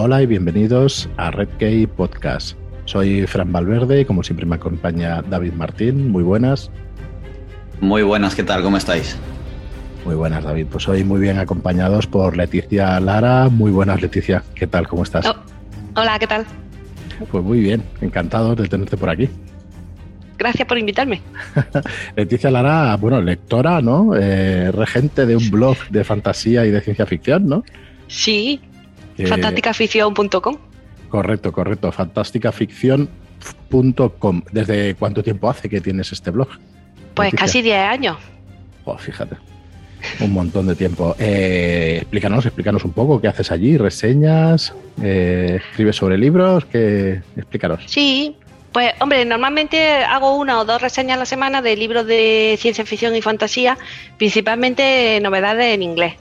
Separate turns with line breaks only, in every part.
Hola y bienvenidos a Red Key Podcast. Soy Fran Valverde y como siempre me acompaña David Martín. Muy buenas.
Muy buenas, ¿qué tal? ¿Cómo estáis?
Muy buenas, David. Pues hoy muy bien acompañados por Leticia Lara. Muy buenas, Leticia. ¿Qué tal? ¿Cómo estás?
Oh, hola, ¿qué tal?
Pues muy bien, encantado de tenerte por aquí.
Gracias por invitarme.
Leticia Lara, bueno, lectora, ¿no? Eh, regente de un blog de fantasía y de ciencia ficción, ¿no?
Sí, eh, Fantásticaafición.com.
Correcto, correcto. Fantásticaafición.com. ¿Desde cuánto tiempo hace que tienes este blog?
Pues casi 10 años.
Oh, fíjate. Un montón de tiempo. Eh, explícanos, explícanos un poco qué haces allí, reseñas, eh, escribes sobre libros, qué explícanos.
Sí, pues hombre, normalmente hago una o dos reseñas a la semana de libros de ciencia ficción y fantasía, principalmente novedades en inglés.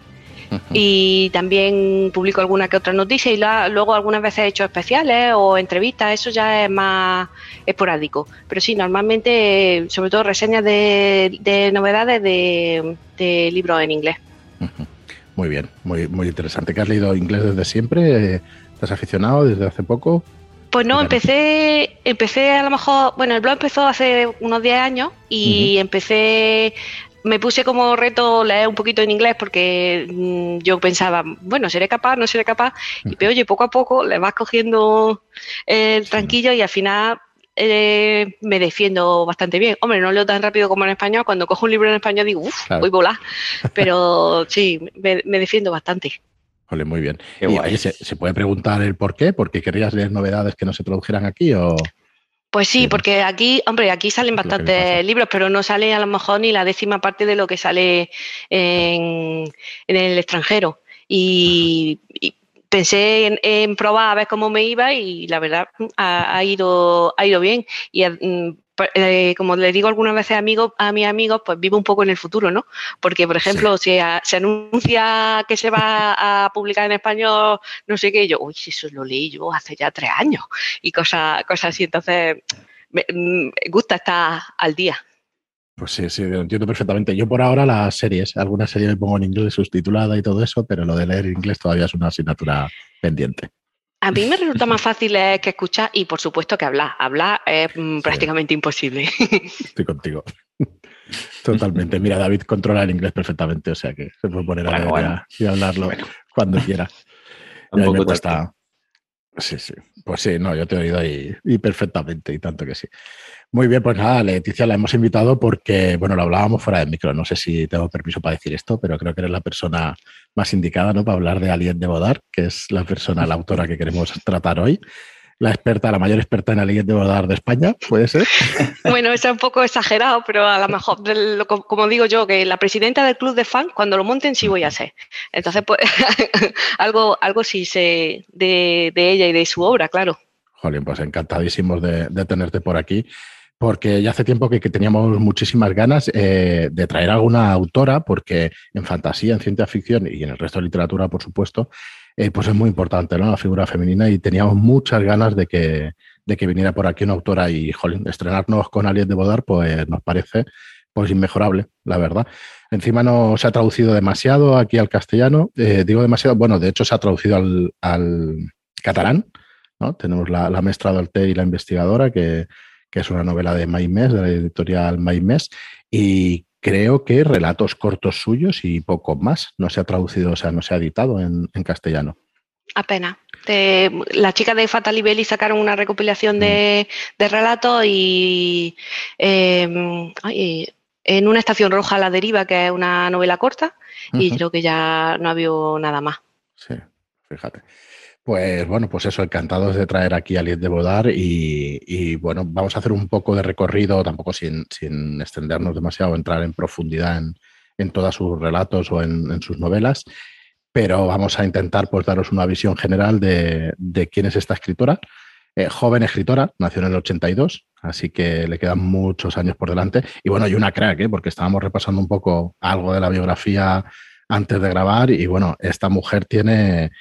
Y también publico alguna que otra noticia y luego algunas veces he hecho especiales o entrevistas, eso ya es más esporádico. Pero sí, normalmente, sobre todo reseñas de, novedades de, libros en inglés.
Muy bien, muy, muy interesante. ¿Que has leído inglés desde siempre? ¿Estás aficionado desde hace poco?
Pues no, empecé, empecé a lo mejor, bueno, el blog empezó hace unos 10 años y empecé me puse como reto leer un poquito en inglés porque mm, yo pensaba, bueno, seré capaz, no seré capaz. Y pero oye, poco a poco le vas cogiendo el tranquillo y al final eh, me defiendo bastante bien. Hombre, no leo tan rápido como en español. Cuando cojo un libro en español digo, uff, voy a volar. Pero sí, me, defiendo bastante.
Vale, muy bien. ¿se, ¿se, puede preguntar el por qué? ¿Porque querías leer novedades que no se tradujeran aquí o...?
Pues sí, porque aquí, hombre, aquí salen bastantes libros, pero no sale a lo mejor ni la décima parte de lo que sale en, el extranjero. Y, pensé en, probar a ver cómo me iba y la verdad ha, ido, ha ido bien. Y mm, eh, como le digo algunas veces a mis amigos, pues vivo un poco en el futuro, ¿no? Porque, por ejemplo, si se anuncia que se va a publicar en español, no sé qué, yo, uy, eso lo leí yo hace ya tres años y cosas, cosas así. Entonces, me, mm, gusta estar al día.
Pues sí, sí, lo entiendo perfectamente. Yo por ahora las series, algunas series me pongo en inglés subtitulada y todo eso, pero lo de leer inglés todavía es una asignatura pendiente.
A mí me resulta más fácil que escuchar y por supuesto que hablar. Hablar es mm, prácticamente imposible.
Estoy contigo. Totalmente. Mira, David controla el inglés perfectamente, o sea que se puede poner a y hablarlo cuando quiera. Tampoco cuesta. Sí, sí. Pues sí, no, yo te he oído ahí perfectamente, y tanto que sí. Muy bien, pues nada, Leticia la hemos invitado porque, bueno, lo hablábamos fuera del micro. No sé si tengo permiso para decir esto, pero creo que eres la persona más indicada, ¿no? Para hablar de Alien de Bodar, que es la persona, la autora que queremos tratar hoy. La experta, la mayor experta en Alien de Bodar de España, ¿puede ser?
Bueno, es un poco exagerado, pero a lo mejor, como digo yo, que la presidenta del club de fans, cuando lo monten, sí voy a ser. Entonces, pues, algo, algo sí sé de, ella y de su obra, claro.
Jolín, pues encantadísimos de, de tenerte por aquí porque ya hace tiempo que, teníamos muchísimas ganas eh, de traer alguna autora, porque en fantasía, en ciencia ficción y en el resto de literatura, por supuesto, eh, pues es muy importante ¿no? la figura femenina y teníamos muchas ganas de que, de que viniera por aquí una autora y, jolín, estrenarnos con Aliet de Bodar, pues nos parece pues inmejorable, la verdad. Encima no se ha traducido demasiado aquí al castellano, eh, digo demasiado, bueno, de hecho se ha traducido al, al catalán, ¿no? Tenemos la, la maestra Dolte y la investigadora que que es una novela de Maimés, de la editorial Maimés, y creo que relatos cortos suyos y poco más. No se ha traducido, o sea, no se ha editado en, castellano.
Apenas. la chica de Fatal Belli sacaron una recopilación de, mm. relatos y em, en una estación roja la deriva, que es una novela corta, y creo que ya no ha habido nada más.
Sí, fíjate. Pues bueno, pues eso, encantados de traer aquí a Liet de Bodar y, bueno, vamos a hacer un poco de recorrido, tampoco sin, extendernos demasiado, entrar en profundidad en, todos sus relatos o en, sus novelas, pero vamos a intentar pues daros una visión general de, quién es esta escritora. Eh, joven escritora, nació en el 82, así que le quedan muchos años por delante. Y bueno, y una crack, ¿eh? porque estábamos repasando un poco algo de la biografía antes de grabar y bueno, esta mujer tiene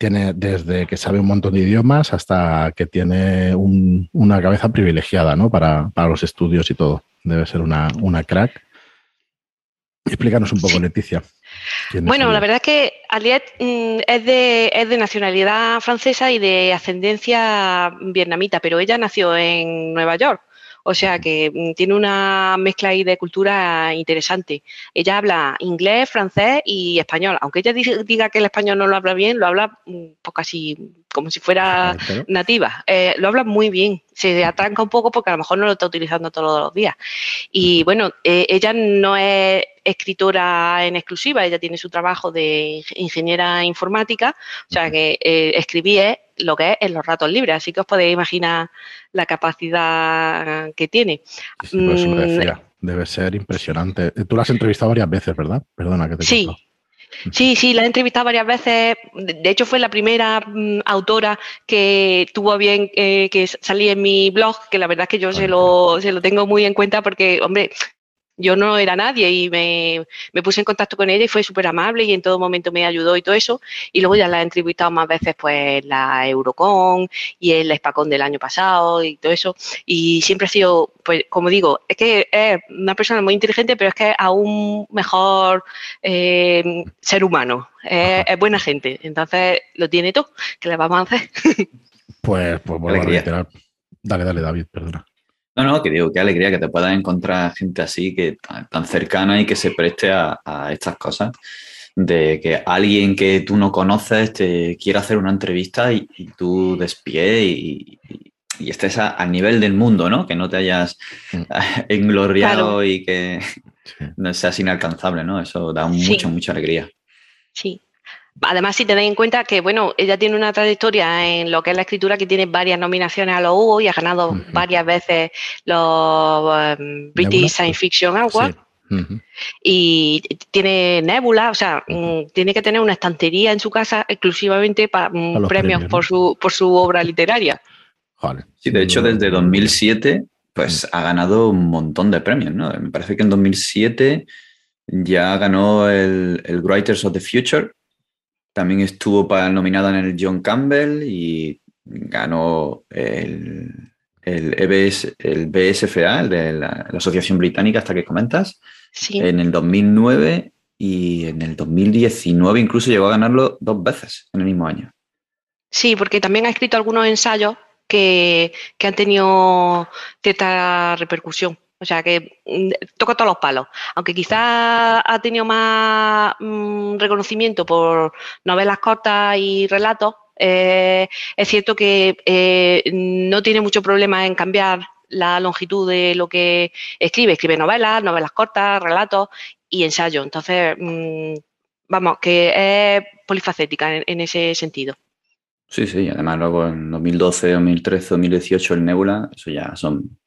tiene desde que sabe un montón de idiomas hasta que tiene una cabeza privilegiada ¿no? para, los estudios y todo. Debe ser una, crack. Explícanos un poco, Leticia.
Bueno, la verdad es que Aliet mm, es, de, es de nacionalidad francesa y de ascendencia vietnamita, pero ella nació en Nueva York. O sea que mm, tiene una mezcla ahí de cultura interesante. Ella habla inglés, francés y español. Aunque ella diga que el español no lo habla bien, lo habla mm, pues casi como si fuera nativa. Eh, lo habla muy bien. Se atranca un poco porque a lo mejor no lo está utilizando todos los días. Y bueno, eh, ella no es escritora en exclusiva, ella tiene su trabajo de ingeniera informática, o sea que eh, escribía lo que es en los ratos libres, así que os podéis imaginar la capacidad que tiene.
Pues mm, debe ser impresionante. Tú la has entrevistado varias veces, ¿verdad? Perdona que te
Sí. Sí, sí, la he entrevistado varias veces. De hecho, fue la primera mm, autora que tuvo bien eh, que salí en mi blog, que la verdad es que yo se lo, se lo tengo muy en cuenta porque, hombre, yo no era nadie y me, puse en contacto con ella y fue súper amable y en todo momento me ayudó y todo eso. Y luego ya la he entrevistado más veces, pues la Eurocon y el Espacón del año pasado y todo eso. Y siempre ha sido, pues como digo, es que es una persona muy inteligente, pero es que es aún mejor eh, ser humano. Es, buena gente. Entonces lo tiene todo. ¿Qué le vamos a hacer?
pues, pues bueno, a Dale, dale, David, perdona.
No, no, que digo, qué alegría que te puedas encontrar gente así, que tan cercana y que se preste a, estas cosas. De que alguien que tú no conoces te quiera hacer una entrevista y, tú despié y, estés al nivel del mundo, ¿no? Que no te hayas mm. engloriado y que no seas inalcanzable, ¿no? Eso da mucha, mucha alegría.
Sí, Además, si tenéis en cuenta que, bueno, ella tiene una trayectoria en lo que es la escritura que tiene varias nominaciones a los Hugo y ha ganado varias veces los um, British Science Fiction Awards. Y tiene Nebula, o sea, mm, tiene que tener una estantería en su casa exclusivamente para, mm, premios, por, su, por su obra literaria.
Sí, de hecho, desde 2007, pues ha ganado un montón de premios, ¿no? Me parece que en 2007 ya ganó el, el Writers of the Future, también estuvo nominada en el John Campbell y ganó el, el, EBS, el BSFA, el de la, Asociación Británica, hasta que comentas, en el 2009 y en el 2019 incluso llegó a ganarlo dos veces en el mismo año.
Sí, porque también ha escrito algunos ensayos que, que han tenido cierta repercusión. O sea que mm, toca todos los palos. Aunque quizás ha tenido más mm, reconocimiento por novelas cortas y relatos, eh, es cierto que eh, no tiene mucho problema en cambiar la longitud de lo que escribe. Escribe novelas, novelas cortas, relatos y ensayos. Entonces, mm, vamos, que es polifacética en, ese sentido.
Sí, sí, además luego en 2012, 2013, 2018 el Nebula, eso ya son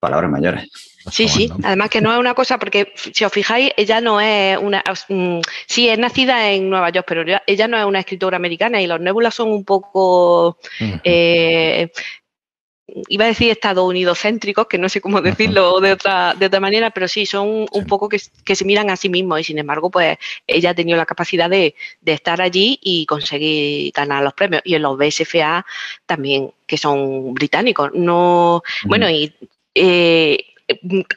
palabras mayores.
Sí, sí, además que no es una cosa, porque si os fijáis, ella no es una. Mm, sí, es nacida en Nueva York, pero ella no es una escritora americana y los Nébulas son un poco. Eh, iba a decir Estados Unidos céntricos, que no sé cómo decirlo de otra, de otra manera, pero sí, son un poco que, se miran a sí mismos y sin embargo, pues ella ha tenido la capacidad de, estar allí y conseguir ganar los premios. Y en los BSFA también, que son británicos. No, bueno, y eh,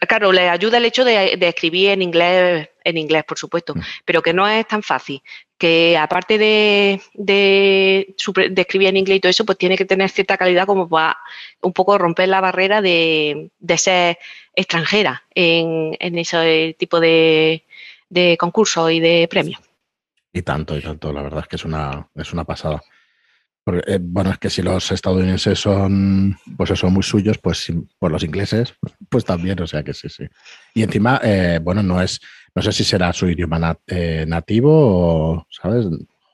claro, le ayuda el hecho de, escribir en inglés, en inglés, por supuesto, mm. pero que no es tan fácil. Que aparte de, de, escribir en inglés y todo eso, pues tiene que tener cierta calidad como para un poco romper la barrera de, ser extranjera en, ese tipo de, de concursos y de premios.
Y tanto, y tanto, la verdad es que es una, es una pasada. Eh, bueno, es que si los estadounidenses son, pues son muy suyos, pues por los ingleses, pues también, o sea que sí, sí. Y encima, eh, bueno, no es, no sé si será su idioma eh, nativo o, ¿sabes?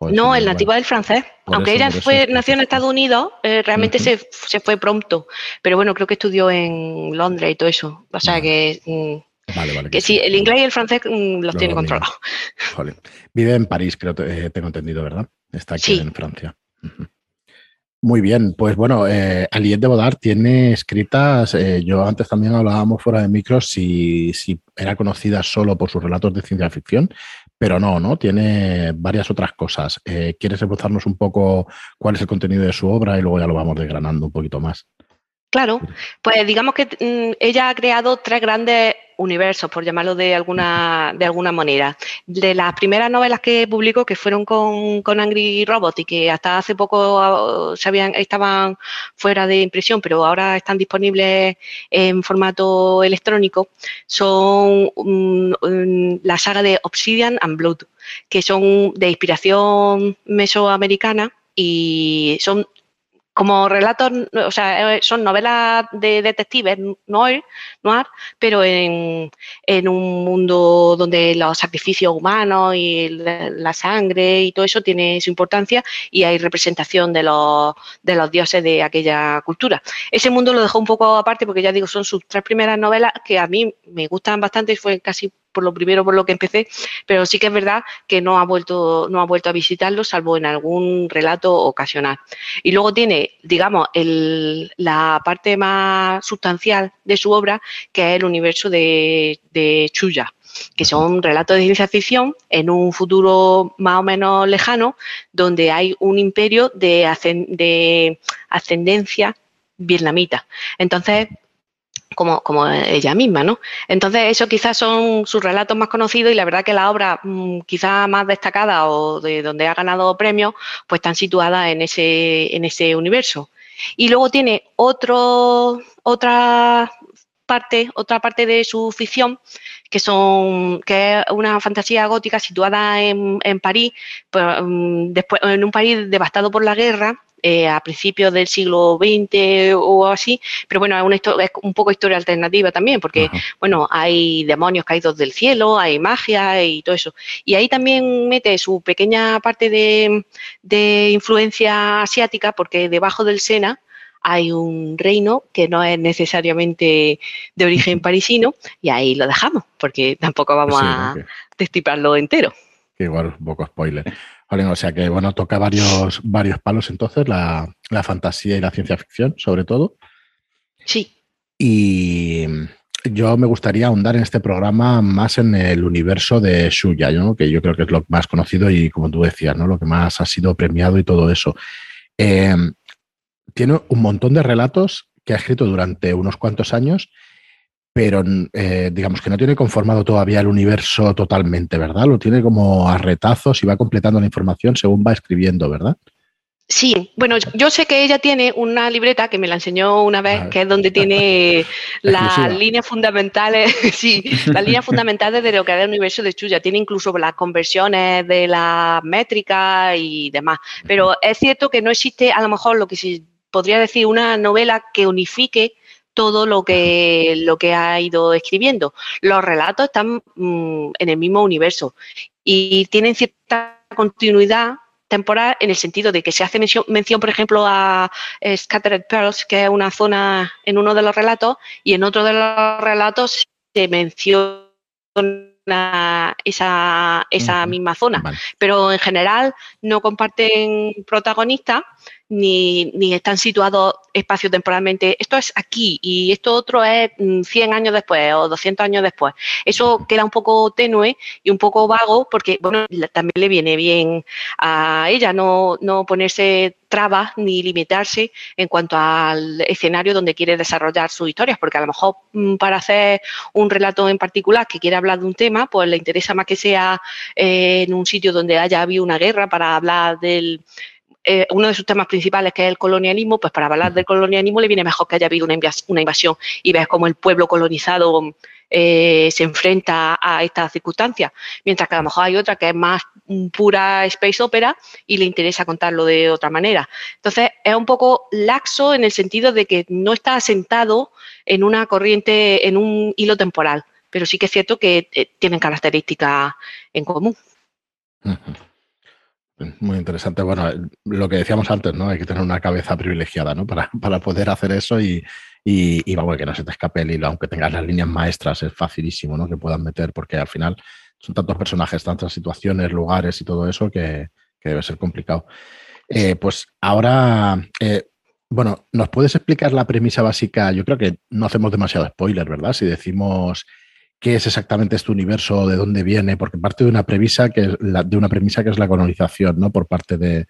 no, el nativo es el francés. Aunque ella fue, nació en Estados Unidos, realmente se, fue pronto. Pero bueno, creo que estudió en Londres y todo eso. O sea que, mm, que, sí, el inglés y el francés mm, los tiene controlados.
Vive en París, creo, tengo entendido, ¿verdad? Está aquí en Francia. Muy bien, pues bueno, eh, Aliette de Bodar tiene escritas, eh, yo antes también hablábamos fuera de micros si, si, era conocida solo por sus relatos de ciencia ficción, pero no, ¿no? Tiene varias otras cosas. Eh, ¿Quieres esbozarnos un poco cuál es el contenido de su obra y luego ya lo vamos desgranando un poquito más?
Claro, pues digamos que mm, ella ha creado tres grandes universos, por llamarlo de alguna, de alguna manera. De las primeras novelas que publicó, que fueron con, Angry Robot y que hasta hace poco ah, estaban fuera de impresión, pero ahora están disponibles en formato electrónico, son mm, mm, la saga de Obsidian and Blood, que son de inspiración mesoamericana y son como relatos, o sea, eh, son novelas de detectives noir, noir pero en, un mundo donde los sacrificios humanos y la, sangre y todo eso tiene su importancia y hay representación de los, de los dioses de aquella cultura. Ese mundo lo dejó un poco aparte porque ya digo, son sus tres primeras novelas que a mí me gustan bastante y fue casi por lo primero por lo que empecé, pero sí que es verdad que no ha vuelto, no ha vuelto a visitarlo, salvo en algún relato ocasional. Y luego tiene, digamos, la parte más sustancial de su obra, que es el universo de, de Chuya que son relatos de ciencia ficción en un futuro más o menos lejano, donde hay un imperio de, de ascendencia vietnamita. Entonces, como, ella misma, ¿no? Entonces, eso quizás son sus relatos más conocidos y la verdad que la obra mm, quizás más destacada o de donde ha ganado premios, pues están situadas en ese, en ese universo. Y luego tiene otro, otra parte, otra parte de su ficción, que son, que es una fantasía gótica situada en, en París, pues, mm, después, en un país devastado por la guerra, eh, a principios del siglo XX o así, pero bueno, es, una es un poco historia alternativa también, porque bueno, hay demonios caídos del cielo, hay magia y todo eso. Y ahí también mete su pequeña parte de, de influencia asiática, porque debajo del Sena hay un reino que no es necesariamente de origen parisino, y ahí lo dejamos, porque tampoco vamos a destiparlo entero.
igual un poco spoiler o sea que, bueno, toca varios, varios palos entonces, la, fantasía y la ciencia ficción, sobre todo.
Sí.
Y yo me gustaría ahondar en este programa más en el universo de Shuya, que yo creo que es lo más conocido y, como tú decías, ¿no? lo que más ha sido premiado y todo eso. Eh, tiene un montón de relatos que ha escrito durante unos cuantos años pero eh, digamos que no tiene conformado todavía el universo totalmente, ¿verdad? Lo tiene como a retazos y va completando la información según va escribiendo, ¿verdad?
Sí, bueno, yo sé que ella tiene una libreta que me la enseñó una vez, que es donde tiene las líneas fundamentales, sí, las líneas fundamentales de lo que es el universo de Chuya. Tiene incluso las conversiones de la métrica y demás. Pero es cierto que no existe, a lo mejor, lo que se podría decir, una novela que unifique todo lo que, lo que ha ido escribiendo. Los relatos están mm, en el mismo universo y tienen cierta continuidad temporal en el sentido de que se hace mención, por ejemplo, a Scattered Pearls, que es una zona en uno de los relatos, y en otro de los relatos se menciona esa, esa misma zona. Pero en general no comparten protagonistas ni, ni están situados espacio-temporalmente. Esto es aquí y esto otro es 100 mm, años después o 200 años después. Eso queda un poco tenue y un poco vago porque, bueno, también le viene bien a ella no, no ponerse trabas ni limitarse en cuanto al escenario donde quiere desarrollar sus historias, porque a lo mejor mm, para hacer un relato en particular que quiere hablar de un tema, pues le interesa más que sea eh, en un sitio donde haya habido una guerra para hablar del eh, uno de sus temas principales, que es el colonialismo, pues para hablar del colonialismo le viene mejor que haya habido una, invasión y ves cómo el pueblo colonizado eh, se enfrenta a estas circunstancias, mientras que a lo mejor hay otra que es más pura space opera y le interesa contarlo de otra manera. Entonces, es un poco laxo en el sentido de que no está asentado en una corriente, en un hilo temporal, pero sí que es cierto que eh, tienen características en común.
Muy interesante. Bueno, lo que decíamos antes, ¿no? Hay que tener una cabeza privilegiada, ¿no? Para, para poder hacer eso y, y, vamos, que no se te escape el hilo, aunque tengas las líneas maestras, es facilísimo, ¿no? Que puedan meter, porque al final son tantos personajes, tantas situaciones, lugares y todo eso que, debe ser complicado. Eh, pues ahora, eh, bueno, ¿nos puedes explicar la premisa básica? Yo creo que no hacemos demasiado spoiler, ¿verdad? Si decimos qué es exactamente este universo, de dónde viene, porque parte de una premisa que es la, de una premisa que es la colonización, ¿no? Por parte de,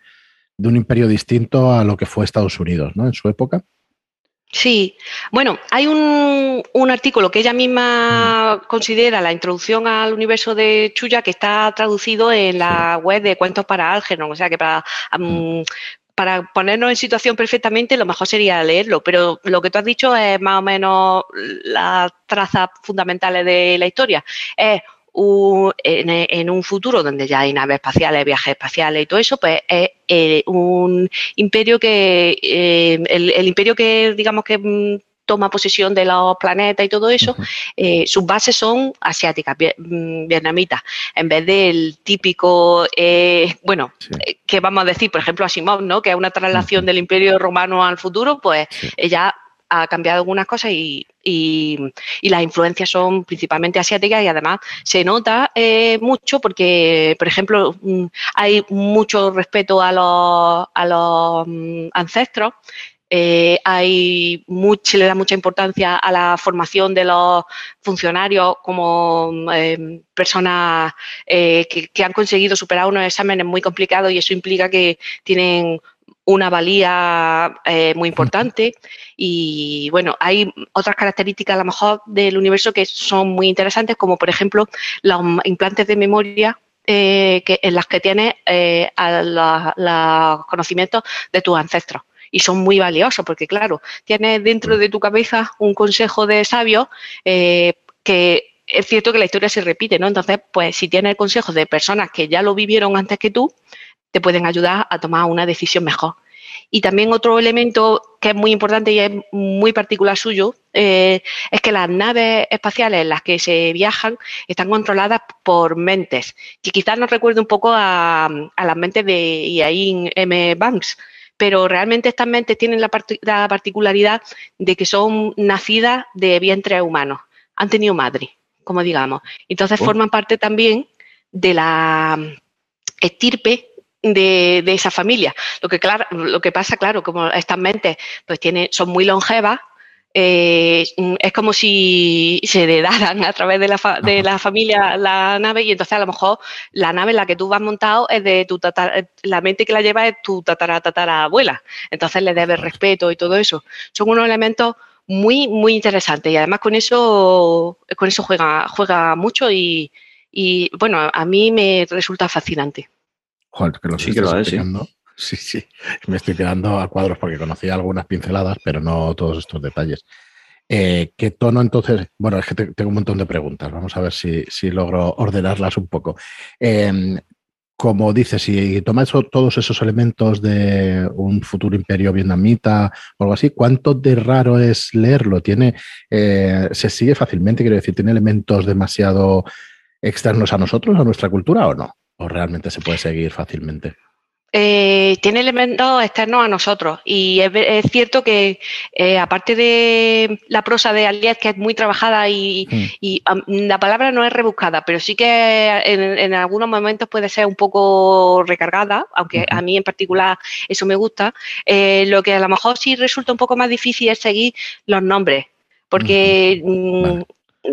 un imperio distinto a lo que fue Estados Unidos, ¿no? En su época.
Sí, bueno, hay un, artículo que ella misma mm. considera la introducción al universo de Chuya que está traducido en la web de Cuentos para Algernon, o sea que para, mm. Para ponernos en situación perfectamente lo mejor sería leerlo, pero lo que tú has dicho es más o menos las trazas fundamentales de la historia. Es en, un futuro donde ya hay naves espaciales, viajes espaciales y todo eso, pues es eh, un imperio que, eh, el, imperio que digamos que mm, toma posesión de los planetas y todo eso, eh, sus bases son asiáticas, mm, vietnamitas, en vez del típico, bueno, que vamos a decir, por ejemplo, Asimov, ¿no? que es una traslación del imperio romano al futuro, pues ella ha cambiado algunas cosas y, las influencias son principalmente asiáticas y además se nota eh, mucho porque, por ejemplo, mm, hay mucho respeto a los, a los mm, ancestros. Eh, hay se le da mucha importancia a la formación de los funcionarios como eh, personas que, que han conseguido superar unos exámenes muy complicados y eso implica que tienen una valía eh, muy importante. Y bueno, hay otras características a lo mejor del universo que son muy interesantes, como por ejemplo los implantes de memoria eh, que, en las que tienes eh, los conocimientos de tus ancestros. Y son muy valiosos porque, claro, tienes dentro de tu cabeza un consejo de sabios que es cierto que la historia se repite, ¿no? Entonces, pues si tienes consejos de personas que ya lo vivieron antes que tú, te pueden ayudar a tomar una decisión mejor. Y también otro elemento que es muy importante y es muy particular suyo eh, es que las naves espaciales en las que se viajan están controladas por mentes, que quizás nos recuerde un poco a, las mentes de Iain M. Banks, pero realmente estas mentes tienen la, particularidad de que son nacidas de vientre humanos, han tenido madre, como digamos. Entonces oh. forman parte también de la estirpe de, esa familia. Lo que, claro, lo que pasa, claro, como estas mentes pues tiene, son muy longevas, eh, es como si se heredaran a través de la, de la familia la nave y entonces a lo mejor la nave en la que tú vas montado es de tu tatara, la mente que la lleva es tu tatara, tatara abuela. Entonces le debes respeto y todo eso. Son unos elementos muy, muy interesantes y además con eso, con eso juega, juega mucho y, y bueno, a mí me resulta fascinante
sí que lo sí. Sí, Me estoy quedando a cuadros porque conocía algunas pinceladas, pero no todos estos detalles. Eh, ¿Qué tono entonces? Bueno, es que tengo un montón de preguntas. Vamos a ver si, logro ordenarlas un poco. Em, como dices, si tomas todos esos elementos de un futuro imperio vietnamita o algo así, ¿cuánto de raro es leerlo? ¿Tiene, eh, ¿Se sigue fácilmente? Quiero decir, ¿tiene elementos demasiado externos a nosotros, a nuestra cultura o no? ¿O realmente se puede seguir fácilmente?
Eh, tiene elementos externos a nosotros. Y es, cierto que eh, aparte de la prosa de Aliet que es muy trabajada y, hmm. la palabra no es rebuscada pero sí que en, algunos momentos puede ser un poco recargada aunque a mí en particular eso me gusta. Eh, lo que a lo mejor sí resulta un poco más difícil es seguir los nombres porque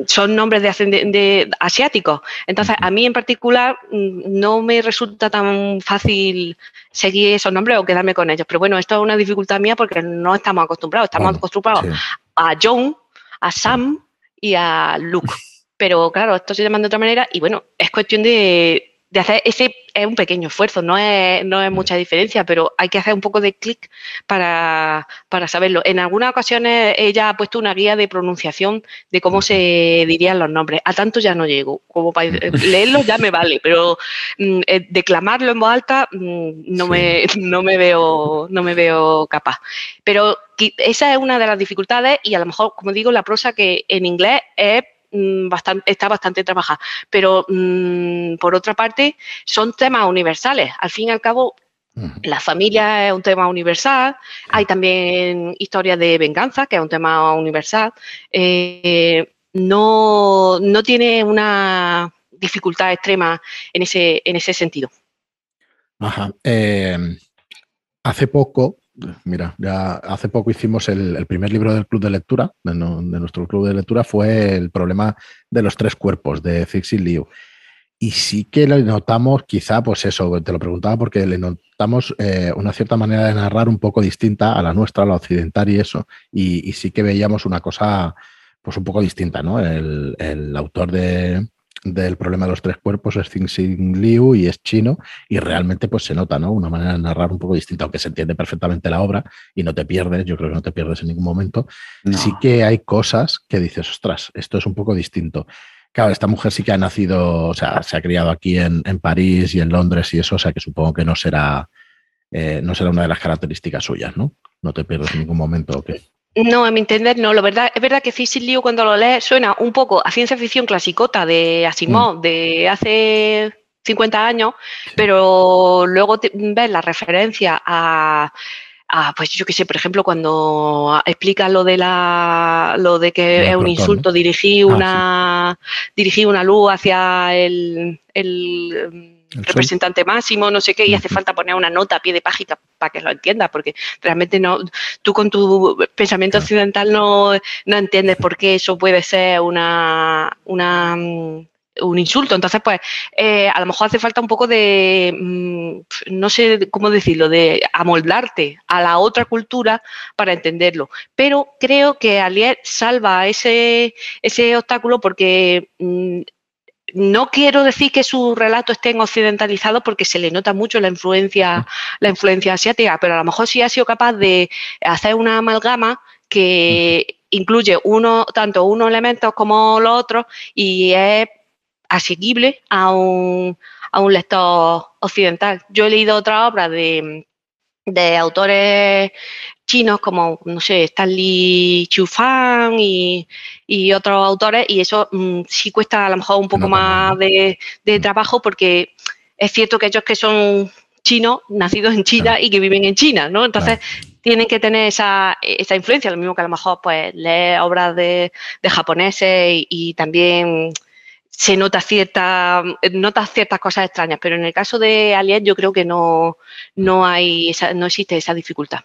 son nombres de, de, asiáticos. Entonces, a mí en particular mm, no me resulta tan fácil seguir esos nombres o quedarme con ellos. Pero bueno, esto es una dificultad mía porque no estamos acostumbrados. Estamos acostumbrados a John, a Sam y a Luke. Pero claro, esto se llama de otra manera y bueno, es cuestión de, de hacer ese es un pequeño esfuerzo, no es, no es mucha diferencia, pero hay que hacer un poco de clic para, saberlo. En algunas ocasiones ella ha puesto una guía de pronunciación de cómo se dirían los nombres. A tanto ya no llego, como para leerlo ya me vale, pero mm, eh, declamarlo en voz alta mm, no, me, no, me veo, no me veo capaz. Pero esa es una de las dificultades y a lo mejor, como digo, la prosa que en inglés es bastante, está bastante trabajada. Pero mm, por otra parte, son temas universales. Al fin y al cabo, la familia es un tema universal. Hay también historias de venganza, que es un tema universal. Eh, no, no tiene una dificultad extrema en ese, en ese sentido.
Ajá. Eh, hace poco mira, ya hace poco hicimos el, primer libro del club de lectura, de, nuestro club de lectura, fue el problema de los tres cuerpos de Cixi Liu. y sí que le notamos, quizá, pues eso, te lo preguntaba porque le notamos eh, una cierta manera de narrar un poco distinta a la nuestra, a la occidental y eso. Y, sí que veíamos una cosa, pues un poco distinta, ¿no? El, autor de, del problema de los tres cuerpos es Xing Liu y es chino y realmente pues se nota, ¿no? Una manera de narrar un poco distinta, aunque se entiende perfectamente la obra y no te pierdes, yo creo que no te pierdes en ningún momento. Sí que hay cosas que dices, ostras, esto es un poco distinto. Claro, esta mujer sí que ha nacido, o sea, se ha criado aquí en, París y en Londres y eso, o sea que supongo que no será, eh, no será una de las características suyas, ¿no? No te pierdes en ningún momento, ¿o qué?
No, a mi entender, no. Lo verdad, es verdad que Cecil Liu cuando lo lees suena un poco a ciencia ficción clasicota de Asimov, mm. de hace 50 años, pero luego ves la referencia a Ah, pues yo qué sé, por ejemplo, cuando explica lo de la lo de que es un insulto, dirigir ah, una dirigir una luz hacia el, representante máximo, no sé qué, y hace falta poner una nota a pie de página para que lo entienda, porque realmente no, tú con tu pensamiento occidental no, no entiendes por qué eso puede ser una, una mm, un insulto. Entonces, pues, eh, a lo mejor hace falta un poco de, mm, no sé cómo decirlo, de amoldarte a la otra cultura para entenderlo. Pero creo que Aliet salva ese, ese obstáculo porque mm, no quiero decir que su relato esté occidentalizado porque se le nota mucho la influencia, la influencia asiática, pero a lo mejor sí ha sido capaz de hacer una amalgama que incluye uno, tanto unos elementos como los otros, y es asequible a un, a un lector occidental. Yo he leído otra obra de, de autores chinos como, no sé, Stanley Chufang y, y otros autores, y eso mm, sí cuesta a lo mejor un poco más de, de, mm. trabajo porque es cierto que ellos que son chinos, nacidos en China y que viven en China, ¿no? Entonces tienen que tener esa, esa, influencia, lo mismo que a lo mejor pues leer obras de, de japoneses y, y también se nota cierta, nota ciertas cosas extrañas, pero en el caso de Alien yo creo que no, no, hay no existe esa dificultad.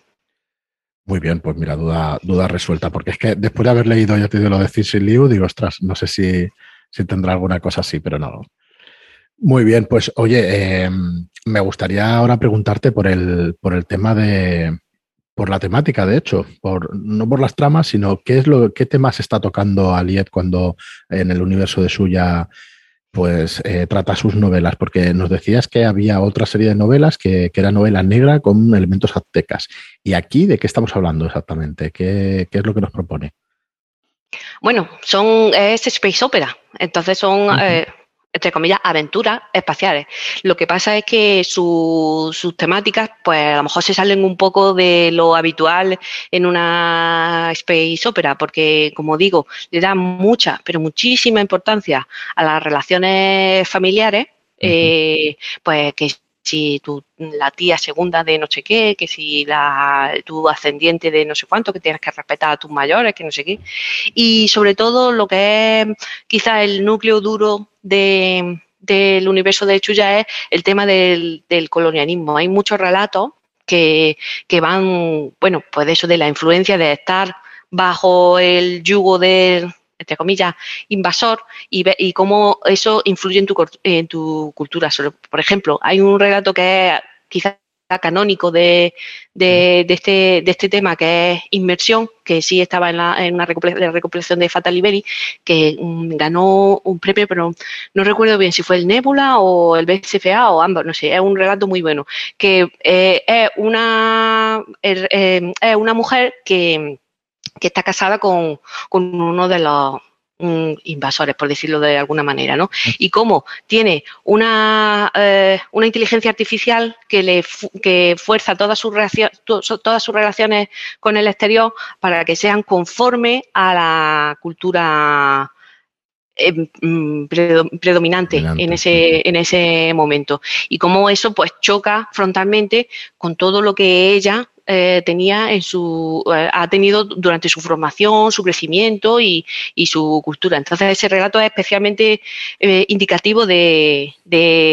Muy bien, pues mira, duda, duda resuelta, porque es que después de haber leído, ya te digo lo de Cecil Liu, digo, ostras, no sé si, si, tendrá alguna cosa así, pero no. Muy bien, pues oye, em, me gustaría ahora preguntarte por el, por el tema de, por la temática, de hecho, por, no por las tramas, sino qué es lo, qué temas está tocando Aliet cuando en el universo de suya pues eh, trata sus novelas, porque nos decías que había otra serie de novelas que, que era novela negra con elementos aztecas. ¿Y aquí de qué estamos hablando exactamente? ¿Qué, qué es lo que nos propone?
Bueno, son es space opera, entonces son entre comillas, aventuras espaciales. Lo que pasa es que sus temáticas, pues a lo mejor se salen un poco de lo habitual en una space opera, porque, como digo, le da mucha, pero muchísima importancia a las relaciones familiares, eh, pues que si tu, la tía segunda de no sé qué, que si la, tu ascendiente de no sé cuánto, que tienes que respetar a tus mayores, que no sé qué. Y sobre todo lo que es quizá el núcleo duro de, del universo de Chuya es el tema del, del colonialismo. Hay muchos relatos que, que, van, bueno, pues eso de la influencia de estar bajo el yugo del entre comillas, invasor y, y cómo eso influye en tu, en tu cultura. Por ejemplo, hay un relato que es quizás canónico de, de, este, de este tema, que es Inmersión, que sí estaba en, la, en una recopilación de Fatal Liberi, que mm, ganó un premio, pero no recuerdo bien si fue el Nebula o el BCFA o ambos, no sé, es un relato muy bueno, que eh, es, una, er, eh, es una mujer que que está casada con, uno de los invasores, por decirlo de alguna manera, ¿no? Y cómo tiene una, eh, una inteligencia artificial que le que fuerza todas sus, todas sus relaciones con el exterior para que sean conforme a la cultura eh, mm, predominante en ese, en ese momento. Y cómo eso pues choca frontalmente con todo lo que ella eh, tenía en su, eh, ha tenido durante su formación, su crecimiento y, su cultura. Entonces ese relato es especialmente eh, indicativo de,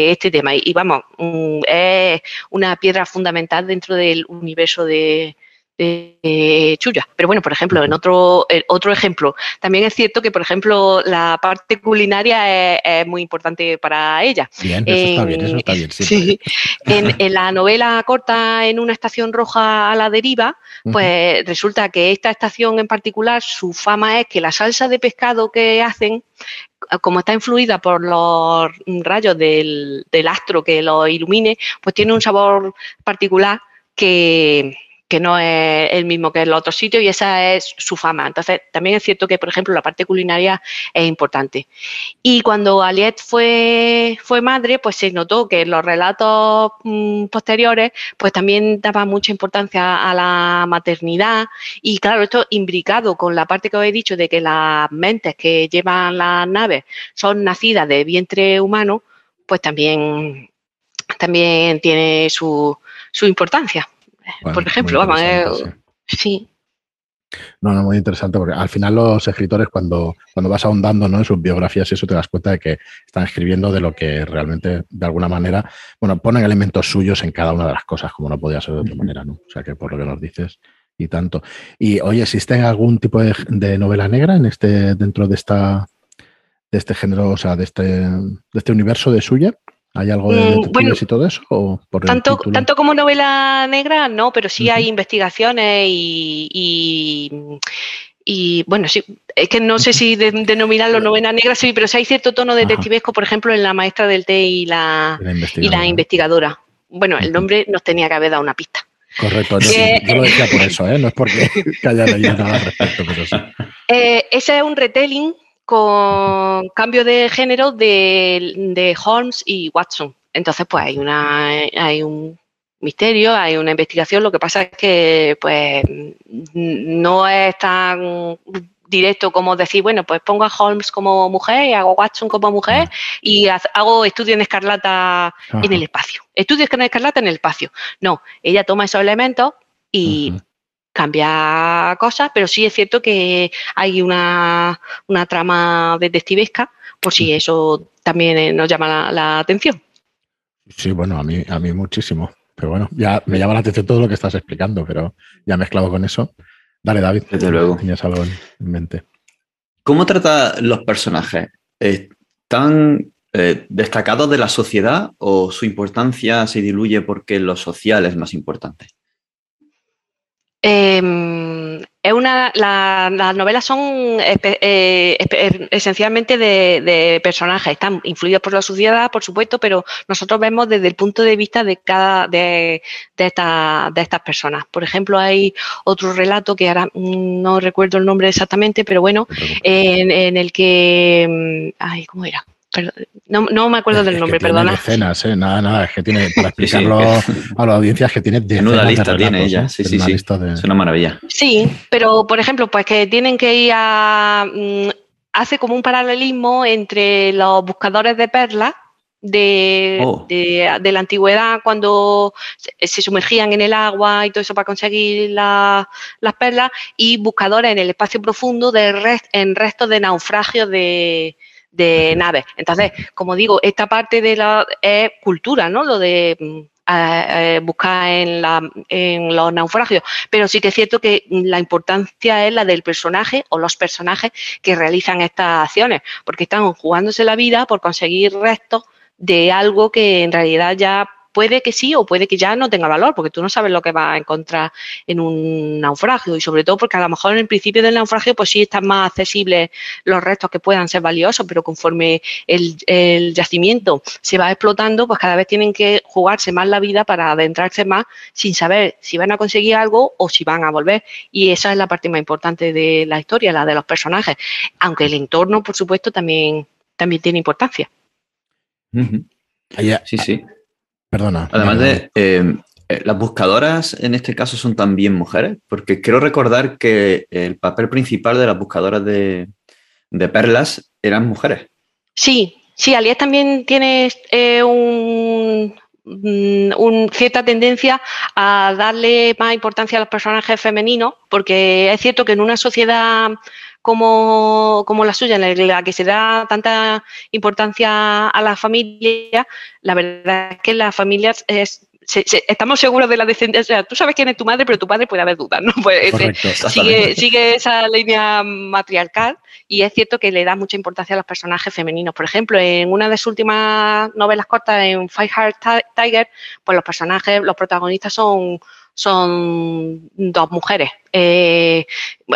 este tema y, vamos, mm, es una piedra fundamental dentro del universo de, Chuya. Pero bueno, por ejemplo, en otro, otro ejemplo, también es cierto que, por ejemplo, la parte culinaria es, muy importante para ella.
Bien, eso está bien, eso está bien.
Sí. En, la novela corta En una estación roja a la deriva, pues resulta que esta estación en particular, su fama es que la salsa de pescado que hacen como está influida por los rayos del, del astro que lo ilumine, pues tiene un sabor particular que, que no es el mismo que en los otros sitios y esa es su fama. Entonces, también es cierto que, por ejemplo, la parte culinaria es importante. Y cuando Aliette fue, fue madre, pues se notó que los relatos mm, posteriores, pues también daba mucha importancia a la maternidad y, claro, esto imbricado con la parte que os he dicho de que las mentes que llevan las naves son nacidas de vientre humano, pues también, también tiene su, su importancia por ejemplo, vamos, eh, sí.
No, no, muy interesante, porque al final los escritores, cuando, cuando vas ahondando ¿no? en sus biografías, eso te das cuenta de que están escribiendo de lo que realmente, de alguna manera, bueno, ponen elementos suyos en cada una de las cosas, como no podía ser de otra manera, ¿no? O sea que por lo que nos dices, y tanto. Y oye, ¿existe algún tipo de, novela negra en este, dentro de esta, de este género, o sea, de este, de este universo de suya? ¿Hay algo de mm, detectives y todo eso?
tanto, tanto como novela negra, no, pero sí hay investigaciones y, y, bueno, sí, es que no sé si denominarlo novela negra, sí, pero sí hay cierto tono detectivesco, por ejemplo, en La maestra del té y la, y la investigadora. Bueno, el nombre nos tenía que haber dado una pista.
Correcto, yo, lo decía por eso, ¿eh? no es porque haya leído nada al respecto, pero sí.
Eh, ese es un retelling con cambio de género de, Holmes y Watson. Entonces, pues hay una hay un misterio, hay una investigación. Lo que pasa es que, pues, no es tan directo como decir, bueno, pues pongo a Holmes como mujer y hago a Watson como mujer y hago estudio en escarlata en el espacio. Estudio en escarlata en el espacio. No, ella toma esos elementos y cambia cosas, pero sí es cierto que hay una, trama detectivesca, por si eso también eh, nos llama la, atención.
Sí, bueno, a mí, a mí muchísimo. Pero bueno, ya me llama la atención todo lo que estás explicando, pero ya mezclado con eso. Dale, David.
Desde luego.
Tenías algo en mente.
¿Cómo trata los personajes? ¿Están eh, destacados de la sociedad o su importancia se diluye porque lo social es más importante?
Em, es una, las novelas son eh, esencialmente de, personajes, están influidos por la sociedad, por supuesto, pero nosotros vemos desde el punto de vista de cada de, de, de estas personas. Por ejemplo, hay otro relato que ahora no recuerdo el nombre exactamente, pero bueno, en, en el que, mm, ay, ¿cómo era? No, no, me acuerdo del nombre, perdona.
Escenas, ¿eh? nada, nada, es que tiene, para explicarlo a la audiencia, es que tiene
una lista tiene ella, ¿eh? sí, sí, sí. Es una maravilla.
Sí, pero por ejemplo, pues que tienen que ir a. Mm, hace como un paralelismo entre los buscadores de perlas de, oh. de, la antigüedad cuando se, sumergían en el agua y todo eso para conseguir las perlas y buscadores en el espacio profundo de rest, en restos de naufragios de, de naves. Entonces, como digo, esta parte de la es cultura, ¿no? Lo de mm, buscar en, la, en los naufragios, pero sí que es cierto que la importancia es la del personaje o los personajes que realizan estas acciones, porque están jugándose la vida por conseguir restos de algo que en realidad ya puede que sí o puede que ya no tenga valor, porque tú no sabes lo que vas a encontrar en un naufragio y sobre todo porque a lo mejor en el principio del naufragio pues sí están más accesibles los restos que puedan ser valiosos, pero conforme el, yacimiento se va explotando, pues cada vez tienen que jugarse más la vida para adentrarse más sin saber si van a conseguir algo o si van a volver. Y esa es la parte más importante de la historia, la de los personajes, aunque el entorno, por supuesto, también, también tiene importancia.
Sí, sí.
Perdona.
Además de, eh, eh, las buscadoras en este caso son también mujeres, porque quiero recordar que el papel principal de las buscadoras de, perlas eran mujeres.
Sí, sí, Alias también tiene eh, un, cierta tendencia a darle más importancia a los personajes femeninos, porque es cierto que en una sociedad como, la suya, en la que se da tanta importancia a la familia, la verdad es que las familias estamos seguros de la descendencia. tú sabes quién es tu madre, pero tu padre puede haber dudas, ¿no? Pues sigue, sigue esa línea matriarcal y es cierto que le da mucha importancia a los personajes femeninos. Por ejemplo, en una de sus últimas novelas cortas, en Five Heart Tiger, pues los personajes, los protagonistas son son dos mujeres. Eh,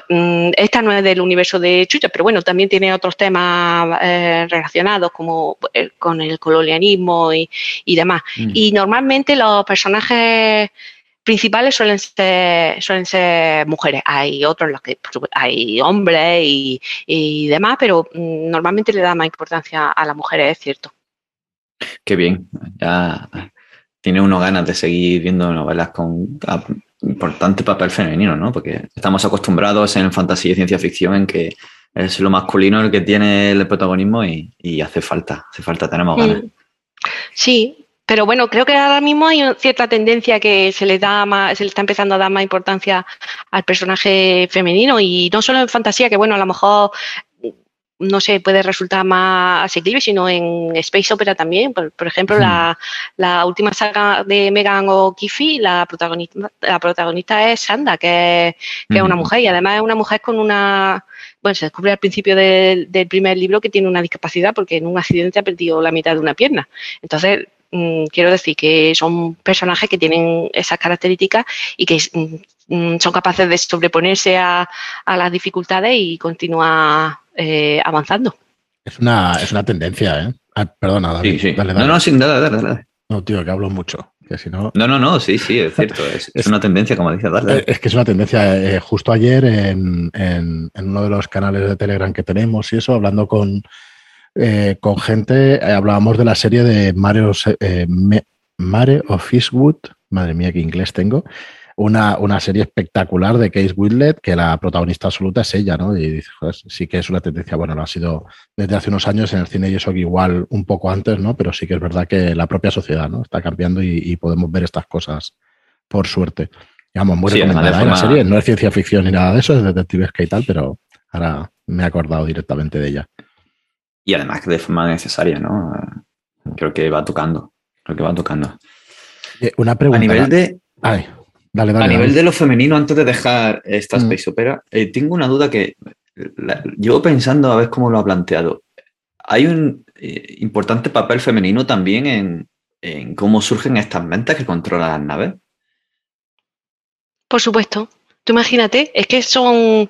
mm, esta no es del universo de Chucha, pero bueno, también tiene otros temas eh, relacionados como eh, con el colonialismo y, demás. Mm. Y normalmente los personajes principales suelen ser, suelen ser mujeres. Hay otros los que hay hombres y, y demás, pero mm, normalmente le da más importancia a las mujeres, es cierto.
Qué bien. Ya tiene uno ganas de seguir viendo novelas con importante papel femenino, ¿no? Porque estamos acostumbrados en fantasía y ciencia ficción en que es lo masculino el que tiene el protagonismo y, hace falta, hace falta, tenemos ganas.
Sí, pero bueno, creo que ahora mismo hay cierta tendencia que se le da más, se le está empezando a dar más importancia al personaje femenino y no solo en fantasía, que bueno, a lo mejor no se puede resultar más asequible, sino en Space Opera también. Por, ejemplo, la, última saga de Megan O'Keefe, la protagonista, la protagonista es Sanda, que, es, una mujer, y además es una mujer con una. Bueno, se descubre al principio del, primer libro que tiene una discapacidad porque en un accidente ha perdido la mitad de una pierna. Entonces, mm, quiero decir que son personajes que tienen esas características y que mm, mm, son capaces de sobreponerse a, a las dificultades y continuar eh, avanzando.
Es una, es una tendencia, ¿eh? Ah, perdona, David.
Sí, sí. Dale, No, no, sin nada, dale, dale.
No, tío, que hablo mucho. Que si no...
no, no, no, sí, sí, es cierto. Es, es una tendencia, como decía, dale.
Es que es una tendencia. Eh, justo ayer en, en, uno de los canales de Telegram que tenemos y eso, hablando con, eh, con gente, hablábamos de la serie de Mare, Mare of Eastwood. Madre mía, qué inglés tengo una, una, serie espectacular de Case Whitlet, que la protagonista absoluta es ella, ¿no? Y dices, sí que es una tendencia, bueno, lo ha sido desde hace unos años en el cine y eso que igual un poco antes, ¿no? Pero sí que es verdad que la propia sociedad, ¿no? Está cambiando y, podemos ver estas cosas, por suerte. Digamos, muy recomendada ¿eh? la serie, no es ciencia ficción ni nada de eso, es detectivesca y tal, pero ahora me he acordado directamente de ella.
Y además que de forma necesaria, ¿no? Creo que va tocando, creo que va tocando.
Eh, una pregunta.
A nivel de... Ay a nivel de lo femenino, antes de dejar esta mm. Space Opera, eh, tengo una duda que llevo pensando a ver cómo lo ha planteado. ¿Hay un eh, importante papel femenino también en, en, cómo surgen estas mentes que controlan las naves?
Por supuesto. Tú imagínate, es que son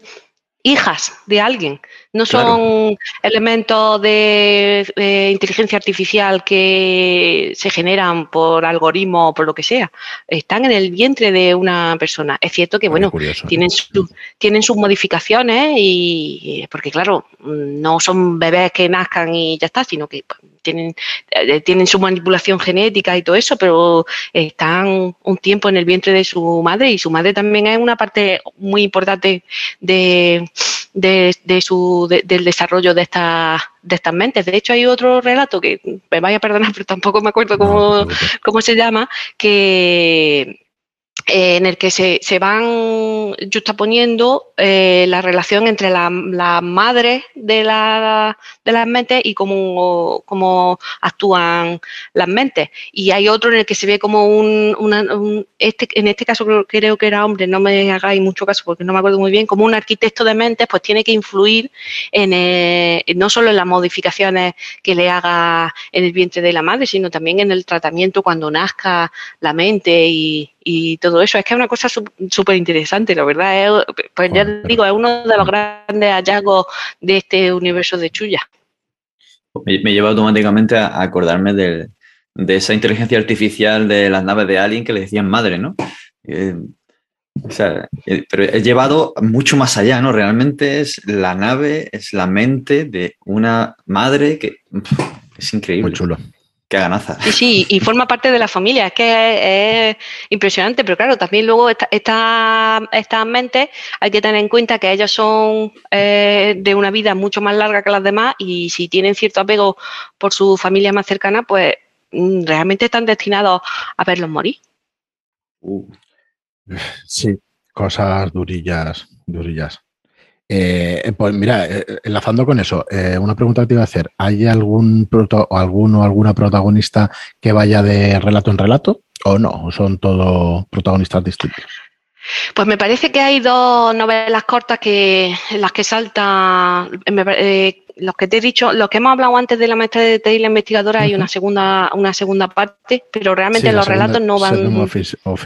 hijas de alguien, no son elementos de, inteligencia artificial que se generan por algoritmo o por lo que sea, están en el vientre de una persona. Es cierto que, bueno, tienen, tienen sus modificaciones y, porque claro, no son bebés que nazcan y ya está, sino que tienen, eh, tienen su manipulación genética y todo eso, pero están un tiempo en el vientre de su madre y su madre también es una parte muy importante de, de, su, del desarrollo de, estas de estas mentes. De hecho, hay otro relato que me vaya a perdonar, pero tampoco me acuerdo cómo, cómo se llama, que eh, en el que se, se van juxtaponiendo eh, la relación entre las la madres de, la, de las mentes y cómo, cómo, actúan las mentes. Y hay otro en el que se ve como un, este, en este caso creo, que era hombre, no me hagáis mucho caso porque no me acuerdo muy bien, como un arquitecto de mentes, pues tiene que influir en eh, no solo en las modificaciones que le haga en el vientre de la madre, sino también en el tratamiento cuando nazca la mente y, y todo eso. Es que es una cosa súper interesante, la verdad. pues ya digo, es uno de los grandes hallazgos de este universo de Chuya.
Me, lleva automáticamente a acordarme de, esa inteligencia artificial de las naves de Alien que le decían madre, ¿no? Eh, o sea, eh, pero he llevado mucho más allá, ¿no? Realmente es la nave, es la mente de una madre que es increíble.
Muy chulo.
Sí, sí, y forma parte de la familia. Es que es, impresionante, pero claro, también luego estas mentes hay que tener en cuenta que ellos son eh, de una vida mucho más larga que las demás y si tienen cierto apego por su familia más cercana, pues mm, realmente están destinados a verlos morir.
Uh. Sí, cosas durillas, durillas. Eh, pues mira, eh, enlazando con eso, eh, una pregunta que te iba a hacer. ¿Hay algún o alguno alguna protagonista que vaya de relato en relato? ¿O no? ¿Son todos protagonistas distintos?
Pues me parece que hay dos novelas cortas que en las que salta, eh, los que te he dicho, los que hemos hablado antes de la maestra de y la investigadora, hay una segunda, una segunda parte, pero realmente los relatos no van.
Of,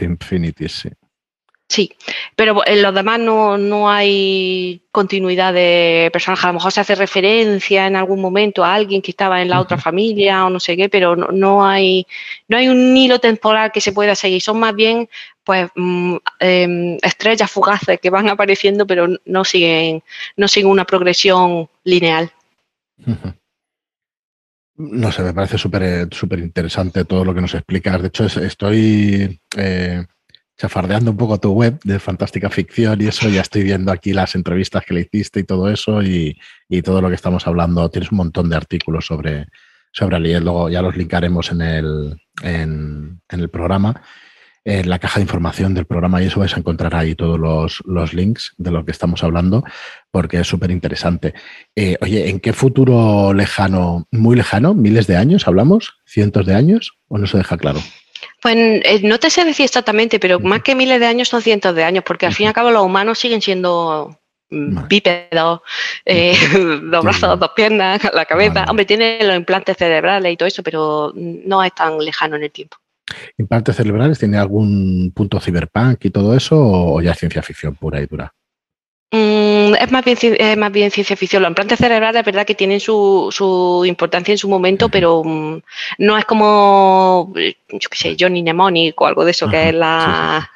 sí.
Sí, pero en los demás no, hay continuidad de personajes. A lo mejor se hace referencia en algún momento a alguien que estaba en la otra familia o no sé qué, pero no, hay, no hay un hilo temporal que se pueda seguir. Son más bien pues mm, em, estrellas fugaces que van apareciendo, pero no siguen, no siguen una progresión lineal.
No sé, me parece súper súper interesante todo lo que nos explicas. De hecho, estoy eh, chafardeando un poco tu web de fantástica ficción y eso, ya estoy viendo aquí las entrevistas que le hiciste y todo eso y, todo lo que estamos hablando. Tienes un montón de artículos sobre, sobre Aliet, luego ya los linkaremos en el, en, el programa. En la caja de información del programa y eso vais a encontrar ahí todos los, links de lo que estamos hablando, porque es súper interesante. Eh, oye, ¿en qué futuro lejano, muy lejano, miles de años hablamos? ¿Cientos de años? ¿O no se deja claro?
Pues eh, no te sé decir exactamente, pero más que miles de años son cientos de años, porque al fin y al cabo los humanos siguen siendo mm, bípedos, eh, dos brazos, dos piernas, la cabeza. Hombre, tiene los implantes cerebrales y todo eso, pero no es tan lejano en el tiempo.
¿Implantes cerebrales tiene algún punto cyberpunk y todo eso o ya es ciencia ficción pura y dura?
Mm, es, más bien, más bien ciencia ficción. Los implantes cerebrales es verdad que tienen su, su importancia en su momento, pero mm, no es como, yo qué sé, Johnny Mnemonic o algo de eso, que es la,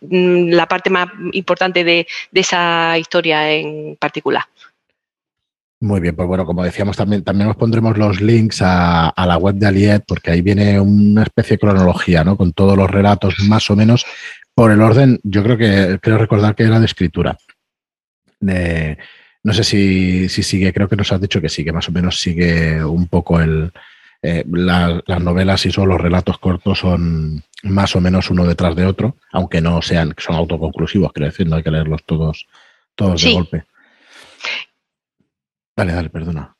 mm, la parte más importante de, esa historia en particular.
Muy bien, pues bueno, como decíamos, también, también os pondremos los links a, a, la web de Aliet, porque ahí viene una especie de cronología, ¿no? Con todos los relatos más o menos por el orden, yo creo que creo recordar que era de escritura. no sé si, sigue, creo que nos has dicho que sí, que más o menos sigue un poco el. Eh, las novelas y son los relatos cortos son más o menos uno detrás de otro, aunque no sean, son autoconclusivos, quiero decir, no hay que leerlos todos, todos de golpe. Dale, dale, perdona.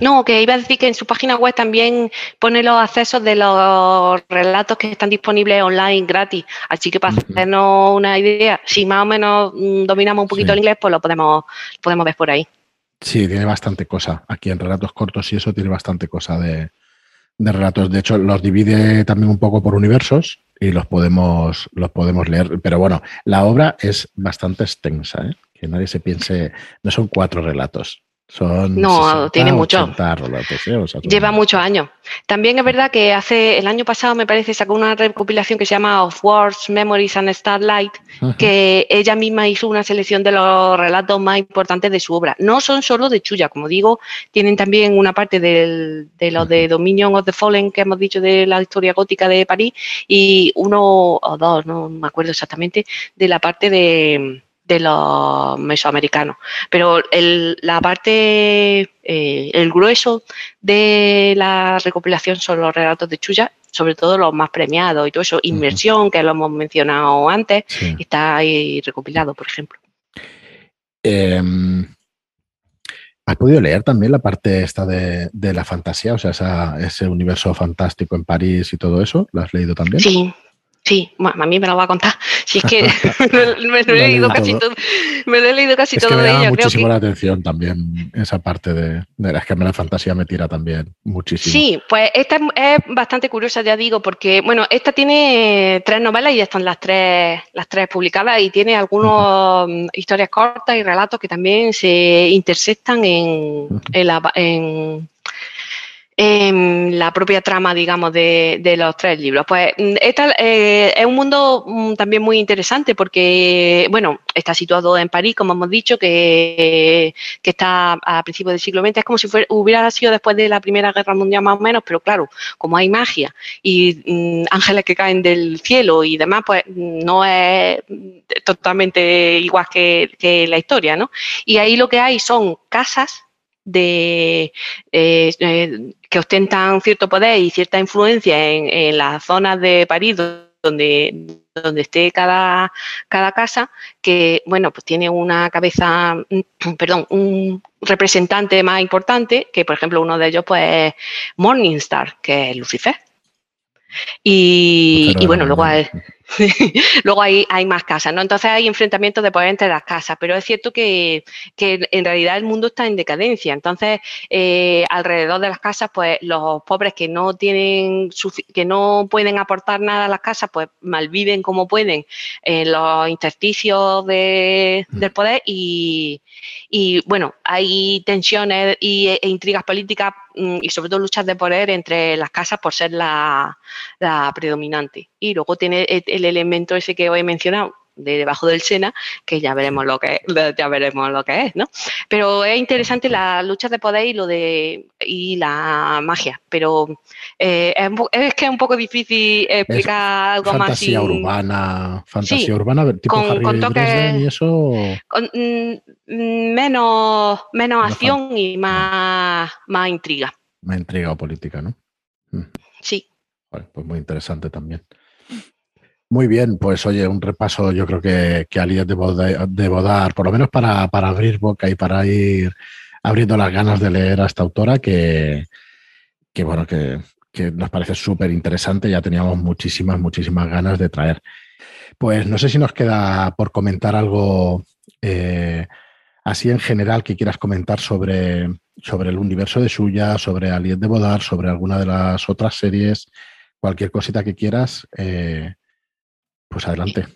No, que iba a decir que en su página web también pone los accesos de los relatos que están disponibles online gratis. Así que para hacernos una idea, si más o menos mm, dominamos un poquito el inglés, pues lo podemos, podemos ver por ahí.
Sí, tiene bastante cosa. Aquí en relatos cortos y eso tiene bastante cosa de, relatos. De hecho, los divide también un poco por universos y los podemos, los podemos leer. Pero bueno, la obra es bastante extensa, ¿eh? que nadie se piense, no son cuatro relatos,
no, tiene mucho. ¿eh? Lleva muchos años. También es verdad que hace el año pasado, me parece, sacó una recopilación que se llama Of Words, Memories and Starlight, que ella misma hizo una selección de los relatos más importantes de su obra. No son solo de Chuya, como digo, tienen también una parte de los de Dominion of the Fallen que hemos dicho de la historia gótica de París y uno o dos, no me acuerdo exactamente, de la parte de de los mesoamericanos. Pero la parte, eh, el grueso de la recopilación son los relatos de Chuya, sobre todo los más premiados y todo eso. Inmersión, que lo hemos mencionado antes, está ahí recopilado, por ejemplo.
Em, ¿Has podido leer también la parte esta de, la fantasía? O sea, ese universo fantástico en París y todo eso. ¿Lo has leído también?
Sí, Sí, a mí me lo va a contar. Si es que me, lo he leído casi todo. Me lo he leído casi
que me
de ella.
muchísimo la atención también esa parte de, de la que la fantasía me tira también muchísimo.
Sí, pues esta es, bastante curiosa, ya digo, porque bueno, esta tiene tres novelas y ya están las tres, las tres publicadas y tiene algunas historias cortas y relatos que también se intersectan en, en, la, en en la propia trama, digamos, de, los tres libros. Pues mm, esta, eh, es un mundo mm, también muy interesante porque, bueno, está situado en París, como hemos dicho, que, está a principios del siglo XX. Es como si hubiera sido después de la Primera Guerra Mundial más o menos, pero claro, como hay magia y mm, ángeles que caen del cielo y demás, pues no es totalmente igual que, que la historia, ¿no? Y ahí lo que hay son casas de eh, eh, que ostentan cierto poder y cierta influencia en, las zonas de París donde, donde esté cada, cada casa, que bueno, pues tiene una cabeza, perdón, un representante más importante, que por ejemplo uno de ellos pues es Morningstar, que es Lucifer. Y, y bueno, luego hay, Luego hay, hay, más casas, ¿no? Entonces hay enfrentamientos de poder entre las casas, pero es cierto que, que en realidad el mundo está en decadencia. Entonces, eh, alrededor de las casas, pues los pobres que no tienen, que no pueden aportar nada a las casas, pues malviven como pueden en los intersticios de, mm. del poder y, y, bueno, hay tensiones y, e intrigas políticas mm, y sobre todo luchas de poder entre las casas por ser la, la predominante. Y luego tiene el elemento ese que os he mencionado de debajo del Sena, que ya veremos lo que ya veremos lo que es, ¿no? Pero es interesante la lucha de poder y lo de y la magia, pero eh, es, que es un poco difícil explicar algo
más. Fantasía urbana, fantasía urbana, tipo con, Harry y eso.
Mm, menos menos acción y más, más intriga.
Más intriga o política, ¿no?
Mm. Sí.
Pues muy interesante también. Muy bien, pues oye, un repaso yo creo que, que Alias debo, dar, por lo menos para, abrir boca y para ir abriendo las ganas de leer a esta autora que, bueno, que, nos parece súper interesante, ya teníamos muchísimas, muchísimas ganas de traer. Pues no sé si nos queda por comentar algo eh, así en general que quieras comentar sobre, sobre el universo de suya, sobre Aliet de Bodar, sobre alguna de las otras series, cualquier cosita que quieras. Eh, pues adelante.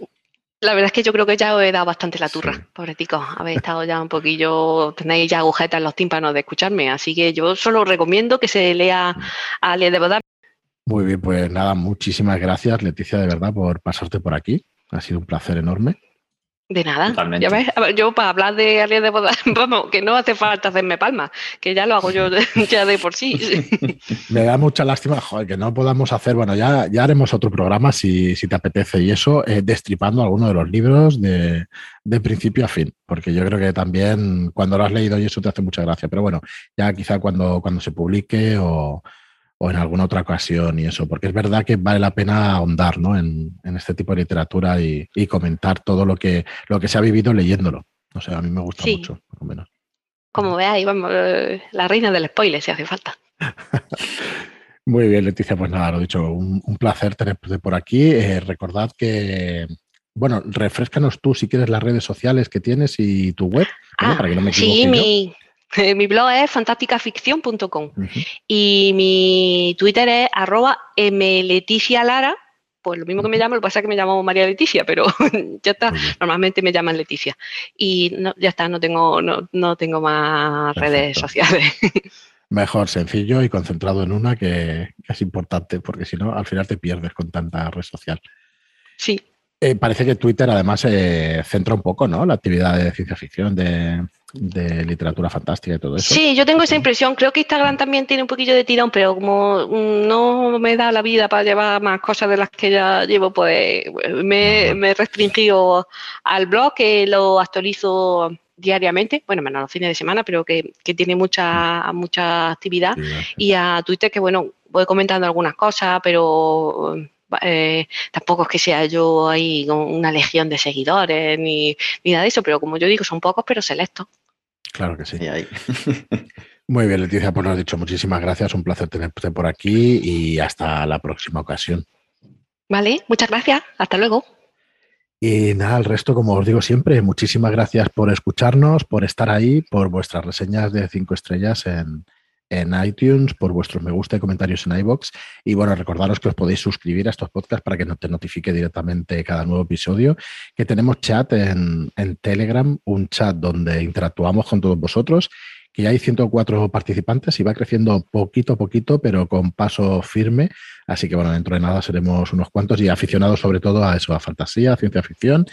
La verdad es que yo creo que ya os he dado bastante la turra, sí. pobretico. Habéis estado ya un poquillo, tenéis ya agujetas en los tímpanos de escucharme, así que yo solo recomiendo que se lea a Le de Bodar.
Muy bien, pues nada, muchísimas gracias, Leticia, de verdad, por pasarte por aquí. Ha sido un placer enorme.
De nada. ¿Ya ves? Yo para hablar de alguien de boda, vamos, que no hace falta hacerme palmas, que ya lo hago yo ya de por sí.
Me da mucha lástima joder, que no podamos hacer, bueno, ya, ya haremos otro programa si, si te apetece y eso, eh, destripando alguno de los libros de, de, principio a fin, porque yo creo que también cuando lo has leído y eso te hace mucha gracia, pero bueno, ya quizá cuando, cuando se publique o o en alguna otra ocasión y eso, porque es verdad que vale la pena ahondar ¿no? en, este tipo de literatura y, comentar todo lo que, lo que se ha vivido leyéndolo. O sea, a mí me gusta mucho, por lo menos.
Como veáis, vamos, eh, la reina del spoiler, si hace falta.
Muy bien, Leticia, pues nada, lo dicho, un, placer tenerte por aquí. Eh, recordad que, bueno, refrescanos tú si quieres las redes sociales que tienes y tu web,
ah, para que no me Sí, mi, mi blog es fantástica.ficción.com y mi Twitter es arroba mleticialara, pues lo mismo que me llamo, lo que pasa es que me llamo María Leticia, pero ya está, normalmente me llaman Leticia. Y ya está, no tengo, no, tengo más redes sociales.
Mejor, sencillo y concentrado en una que, que es importante, porque si no, al final te pierdes con tanta red social.
Sí,
eh, parece que Twitter además se eh, centra un poco, ¿no? La actividad de ciencia ficción, de, literatura fantástica y todo eso.
Sí, yo tengo esa impresión. Creo que Instagram también tiene un poquillo de tirón, pero como no me da la vida para llevar más cosas de las que ya llevo, pues me, he restringido al blog, que lo actualizo diariamente, bueno, menos los fines de semana, pero que, tiene mucha, mucha actividad. Y a Twitter, que bueno, voy comentando algunas cosas, pero eh, tampoco es que sea yo ahí con una legión de seguidores ni, nada de eso, pero como yo digo, son pocos, pero selectos.
Claro que sí. Muy bien, Leticia, pues lo has dicho. Muchísimas gracias. Un placer tenerte por aquí y hasta la próxima ocasión.
Vale, muchas gracias. Hasta luego.
Y nada, el resto, como os digo siempre, muchísimas gracias por escucharnos, por estar ahí, por vuestras reseñas de cinco estrellas en, en iTunes, por vuestros me gusta y comentarios en iBox. Y bueno, recordaros que os podéis suscribir a estos podcasts para que no te notifique directamente cada nuevo episodio. Que tenemos chat en, en Telegram, un chat donde interactuamos con todos vosotros que ya hay 104 participantes y va creciendo poquito a poquito, pero con paso firme. Así que bueno, dentro de nada seremos unos cuantos y aficionados sobre todo a eso, a fantasía, ciencia ficción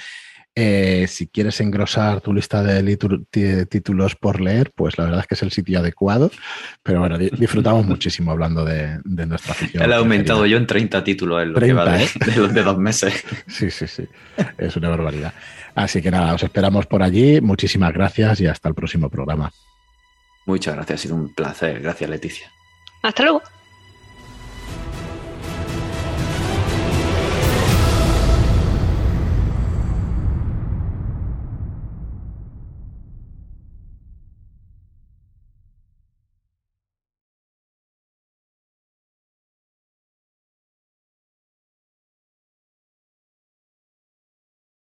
eh, si quieres engrosar tu lista de títulos por leer, pues la verdad es que es el sitio adecuado. Pero bueno, disfrutamos muchísimo hablando de, nuestra afición.
he aumentado yo en 30 títulos en lo que va ¿eh? de, dos meses.
Sí, sí, sí. Es una barbaridad. Así que nada, os esperamos por allí. Muchísimas gracias y hasta el próximo programa.
Muchas gracias, ha sido un placer. Gracias, Leticia.
Hasta luego.